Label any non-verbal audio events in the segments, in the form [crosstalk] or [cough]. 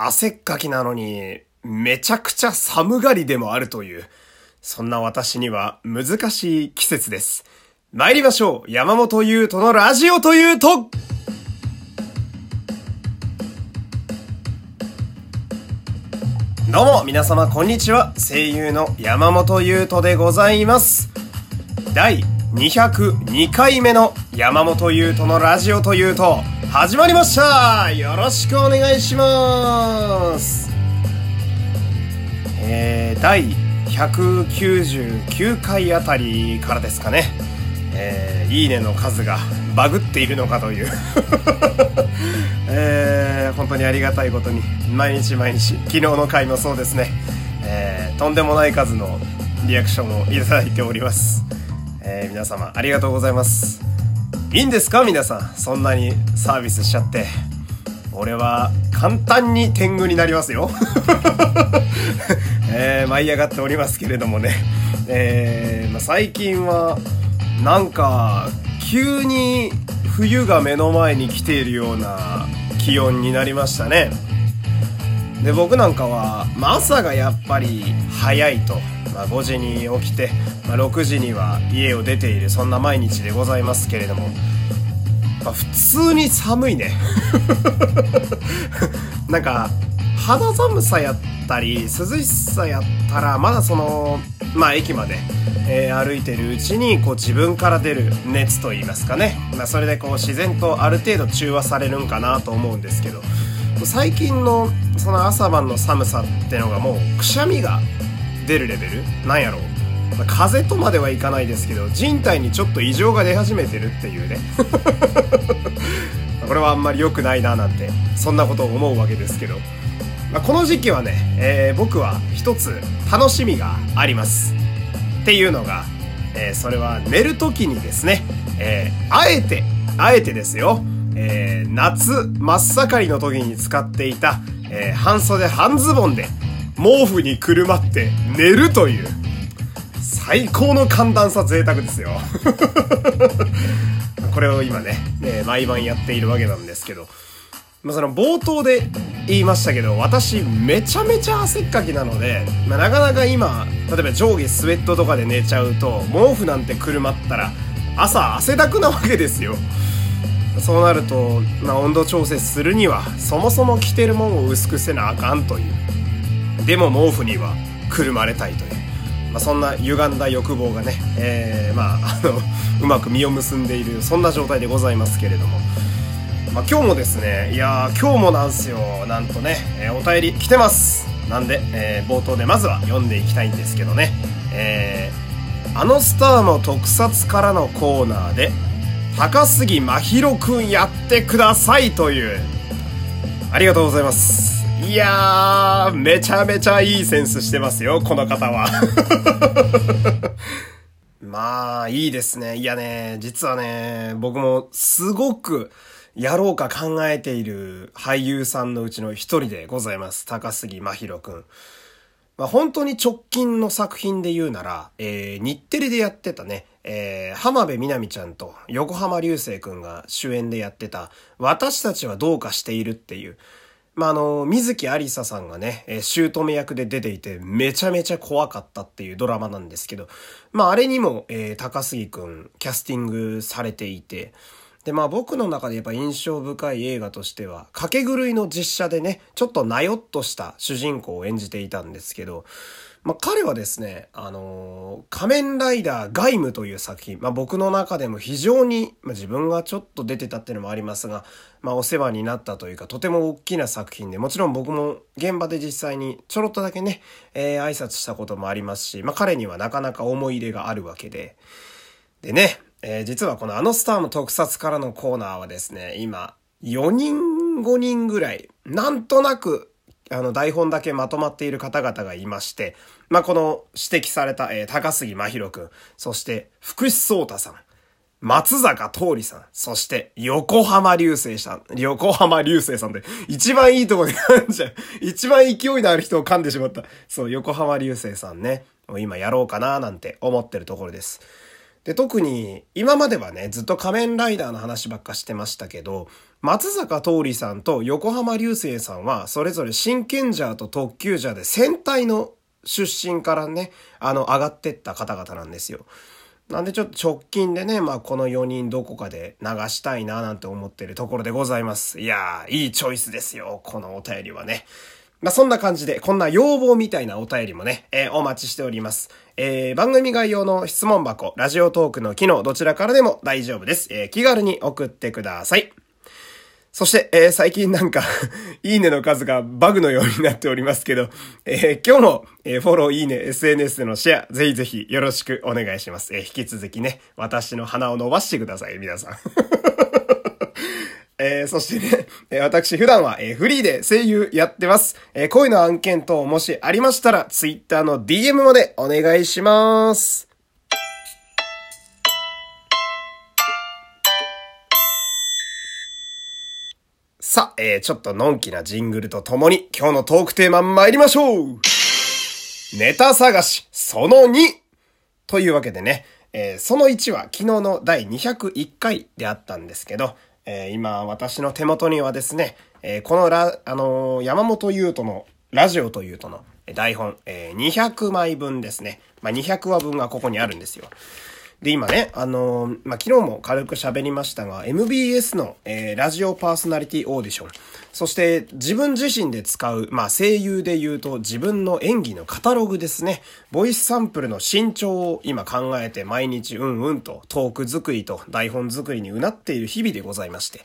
汗っかきなのに、めちゃくちゃ寒がりでもあるという、そんな私には難しい季節です。参りましょう山本優斗のラジオというとどうも、皆様こんにちは。声優の山本優斗でございます。第202回目の山本優斗のラジオというと、始まりましたよろしくお願いしますえー、第199回あたりからですかね。えー、いいねの数がバグっているのかという [laughs] えー、本当にありがたいことに、毎日毎日、昨日の回もそうですね、えー、とんでもない数のリアクションをいただいております。えー、皆様ありがとうございます。いいんですか皆さん。そんなにサービスしちゃって。俺は簡単に天狗になりますよ。[laughs] えー、舞い上がっておりますけれどもね。えー、まあ、最近は、なんか、急に冬が目の前に来ているような気温になりましたね。で、僕なんかは、まあ、朝がやっぱり早いと。まあ、5時に起きて、まあ、6時には家を出ているそんな毎日でございますけれども、まあ、普通に寒いね。[laughs] なんか肌寒さやったり涼しさやったらまだそのまあ駅まで、えー、歩いてるうちにこう自分から出る熱と言いますかね、まあ、それでこう自然とある程度中和されるんかなと思うんですけど最近のその朝晩の寒さってのがもうくしゃみが出るレベル？なんやろう、ま、風邪とまではいかないですけど人体にちょっと異常が出始めてるっていうね。[laughs] これはあんまり良くないななんてそんなことを思うわけですけど、まあ、この時期はね、えー、僕は一つ楽しみがあります。っていうのが、えー、それは寝る時にですね、えー、あえてあえてですよ、え夏真っ盛りの時に使っていた、え半袖半ズボンで毛布にくるまって寝るという、最高の寒暖差贅沢ですよ。[laughs] これを今ね、ね毎晩やっているわけなんですけど、まあ、その冒頭で言いましたけど、私めちゃめちゃ汗っかきなので、まあ、なかなか今、例えば上下スウェットとかで寝ちゃうと、毛布なんてくるまったら、朝汗だくなわけですよ。そうなると、まあ、温度調節するには、そもそも着てるもんを薄くせなあかんという。でも毛布にはくるまれたいという、まあ、そんな歪んだ欲望がね、えー、まあ、あの、[laughs] うまく実を結んでいる、そんな状態でございますけれども、まあ、今日もですね、いや、今日もなんすよ、なんとね、えー、お便り来てます。なんで、えー、冒頭でまずは読んでいきたいんですけどね、えー、あのスターの特撮からのコーナーで、高杉真宙くんやってくださいという、ありがとうございます。いやー、めちゃめちゃいいセンスしてますよ、この方は。[laughs] まあ、いいですね。いやね、実はね、僕もすごくやろうか考えている俳優さんのうちの一人でございます。高杉真宙くん。まあ、本当に直近の作品で言うなら、えー、日テレでやってたね、えー、浜辺美波ちゃんと横浜流星くんが主演でやってた、私たちはどうかしているっていう、まあ、あの、水木有沙さんがね、え、姑役で出ていて、めちゃめちゃ怖かったっていうドラマなんですけど、まあ、あれにも、えー、高杉くん、キャスティングされていて、で、まあ僕の中でやっぱ印象深い映画としては、掛け狂いの実写でね、ちょっとなよっとした主人公を演じていたんですけど、まあ、彼はですね、あのー、仮面ライダーガイムという作品、まあ、僕の中でも非常に、まあ、自分がちょっと出てたっていうのもありますが、まあ、お世話になったというか、とても大きな作品で、もちろん僕も現場で実際にちょろっとだけね、えー、挨拶したこともありますし、まあ、彼にはなかなか思い入れがあるわけで、でね、えー、実はこのあのスターの特撮からのコーナーはですね、今、4人5人ぐらい、なんとなくあの、台本だけまとまっている方々がいまして、まあ、この指摘された、えー、高杉真宙くん、そして、福士蒼太さん、松坂桃李さん、そして横浜流星さん、横浜流星さんで、一番いいとこで噛んじゃう。一番勢いのある人を噛んでしまった。そう、横浜流星さんね。今やろうかななんて思ってるところです。で、特に今まではね、ずっと仮面ライダーの話ばっかしてましたけど、松坂桃李さんと横浜流星さんは、それぞれ真剣ジャーと特急ジャーで戦隊の出身からね、あの、上がってった方々なんですよ。なんでちょっと直近でね、まあこの4人どこかで流したいななんて思ってるところでございます。いやー、いいチョイスですよ、このお便りはね。まあそんな感じで、こんな要望みたいなお便りもね、えー、お待ちしております。えー、番組概要の質問箱、ラジオトークの機能、どちらからでも大丈夫です。えー、気軽に送ってください。そして、えー、最近なんか [laughs] いいねの数がバグのようになっておりますけど、えー、今日も、えー、フォロー、いいね、SNS でのシェア、ぜひぜひよろしくお願いします。え引き続きね、私の鼻を伸ばしてください、皆さん。[laughs] えー、そしてね、私普段は、えー、フリーで声優やってます。えー、恋の案件等もしありましたら、Twitter の DM までお願いします。さあ、えー、ちょっとのんきなジングルとともに今日のトークテーマ参りましょうネタ探し、その 2! というわけでね、えー、その1は昨日の第201回であったんですけど、えー、今私の手元にはですね、えー、このラ、あのー、山本優斗のラジオというとの台本、えー、200枚分ですね。まあ、200話分がここにあるんですよ。で、今ね、あのー、まあ、昨日も軽く喋りましたが、MBS の、えー、ラジオパーソナリティオーディション。そして自分自身で使う、まあ、声優で言うと自分の演技のカタログですね。ボイスサンプルの身長を今考えて毎日うんうんとトーク作りと台本作りにうなっている日々でございまして。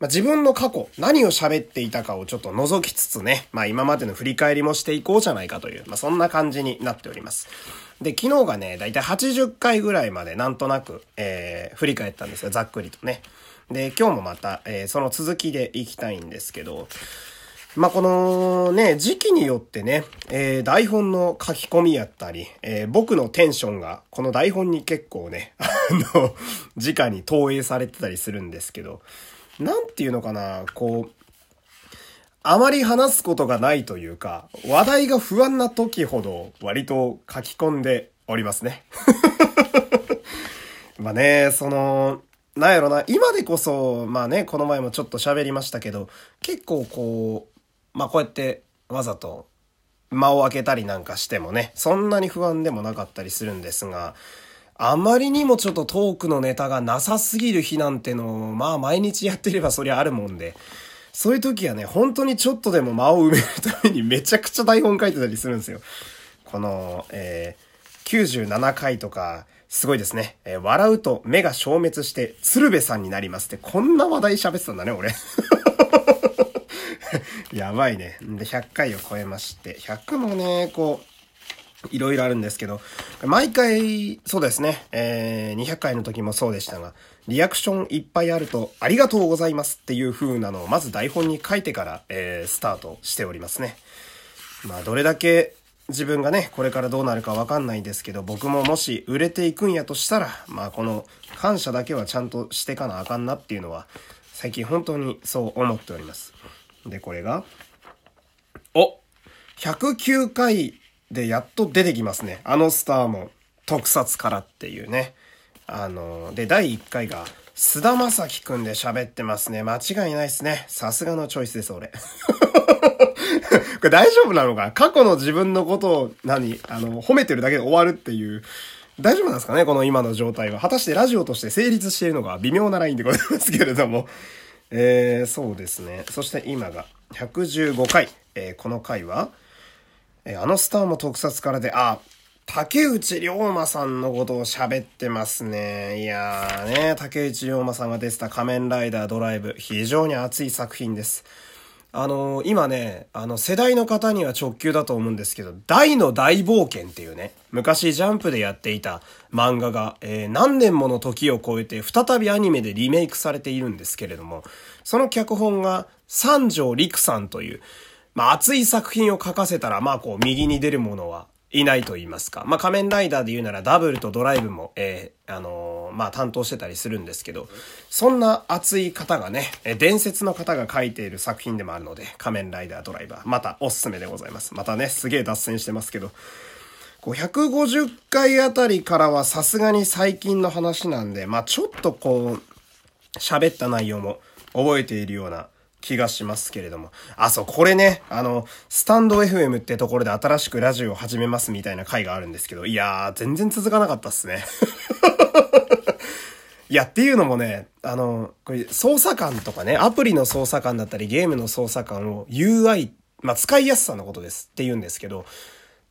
まあ、自分の過去、何を喋っていたかをちょっと覗きつつね、まあ今までの振り返りもしていこうじゃないかという、まあそんな感じになっております。で、昨日がね、だいたい80回ぐらいまでなんとなく、えー、振り返ったんですよ、ざっくりとね。で、今日もまた、えー、その続きでいきたいんですけど、まあ、このね、時期によってね、えー、台本の書き込みやったり、えー、僕のテンションがこの台本に結構ね、[laughs] あの、直に投影されてたりするんですけど、なんていうのかな、こう、あまり話すことがないというか、話題が不安な時ほど割と書き込んでおりますね。[laughs] まあね、その、なんやろな、今でこそ、まあね、この前もちょっと喋りましたけど、結構こう、まあこうやってわざと間を空けたりなんかしてもね、そんなに不安でもなかったりするんですが、あまりにもちょっとトークのネタがなさすぎる日なんての、まあ毎日やってればそりゃあるもんで、そういう時はね、本当にちょっとでも間を埋めるためにめちゃくちゃ台本書いてたりするんですよ。この、えー、97回とか、すごいですね。えー、笑うと目が消滅して、鶴瓶さんになりますって、こんな話題喋ってたんだね、俺。[laughs] やばいね。で、100回を超えまして、100もね、こう、いろいろあるんですけど、毎回、そうですね、えー、200回の時もそうでしたが、リアクションいっぱいあると、ありがとうございますっていう風なのを、まず台本に書いてから、えー、スタートしておりますね。まあ、どれだけ自分がね、これからどうなるかわかんないんですけど、僕ももし売れていくんやとしたら、まあ、この感謝だけはちゃんとしてかなあかんなっていうのは、最近本当にそう思っております。で、これが、お !109 回で、やっと出てきますね。あのスターも特撮からっていうね。あの、で、第1回が、菅田正樹くんで喋ってますね。間違いないですね。さすがのチョイスです、俺。[laughs] これ大丈夫なのか？過去の自分のことを何？あの、褒めてるだけで終わるっていう。大丈夫なんですかね？この今の状態は。果たしてラジオとして成立しているのか？微妙なラインでございますけれども。えー、そうですね。そして今が115回。えー、この回は、えあのスターも特撮からで、あ、竹内涼真さんのことを喋ってますね。いやーね、竹内涼真さんが出てた仮面ライダードライブ、非常に熱い作品です。あのー、今ね、あの、世代の方には直球だと思うんですけど、大の大冒険っていうね、昔ジャンプでやっていた漫画が、えー、何年もの時を超えて再びアニメでリメイクされているんですけれども、その脚本が三条陸さんという、まあ、熱い作品を書かせたら、まあ、こう、右に出るものはいないと言いますか。まあ、仮面ライダーで言うならダブルとドライブも、えー、あのー、まあ、担当してたりするんですけど、そんな熱い方がね、え伝説の方が書いている作品でもあるので、仮面ライダードライバー、またおすすめでございます。またね、すげえ脱線してますけど。こう150回あたりからはさすがに最近の話なんで、まあちょっとこう、喋った内容も覚えているような気がしますけれども。あ、そう、これね、あの、スタンド FM ってところで新しくラジオを始めますみたいな回があるんですけど、いやー、全然続かなかったっすね。[laughs] いや、っていうのもね、あの、これ操作感とかね、アプリの操作感だったりゲームの操作感を UI、まあ、使いやすさのことですって言うんですけど、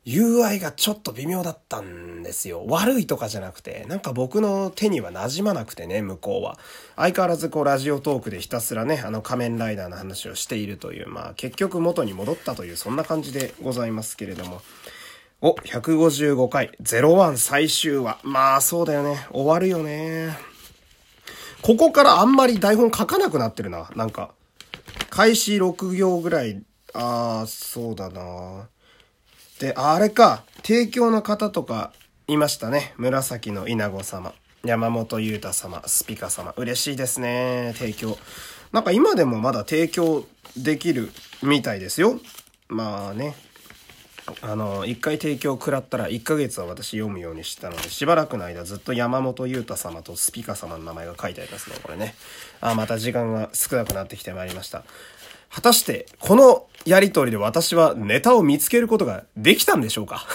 UI がちょっと微妙だったんですよ。悪いとかじゃなくて、なんか僕の手には馴染まなくてね、向こうは。相変わらずこうラジオトークでひたすらね、あの仮面ライダーの話をしているという、まあ結局元に戻ったという、そんな感じでございますけれども。お、155回、01最終話。まあそうだよね。終わるよね。ここからあんまり台本書かなくなってるな。なんか。開始6行ぐらい。ああ、そうだな。で、あれか、提供の方とかいましたね。紫の稲子様、山本裕太様、スピカ様。嬉しいですね、提供。なんか今でもまだ提供できるみたいですよ。まあね。あの、一回提供食らったら1ヶ月は私読むようにしてたので、しばらくの間ずっと山本裕太様とスピカ様の名前が書いてありますね、これね。あ、また時間が少なくなってきてまいりました。果たして、このやりとりで私はネタを見つけることができたんでしょうか？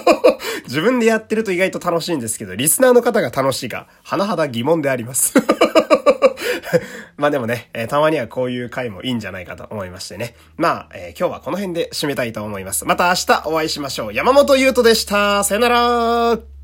[laughs] 自分でやってると意外と楽しいんですけど、リスナーの方が楽しいか、甚だ疑問であります [laughs] まあでもね、えー、たまにはこういう回もいいんじゃないかと思いましてね。まあ、えー、今日はこの辺で締めたいと思います。また明日お会いしましょう。山本優斗でした。さよなら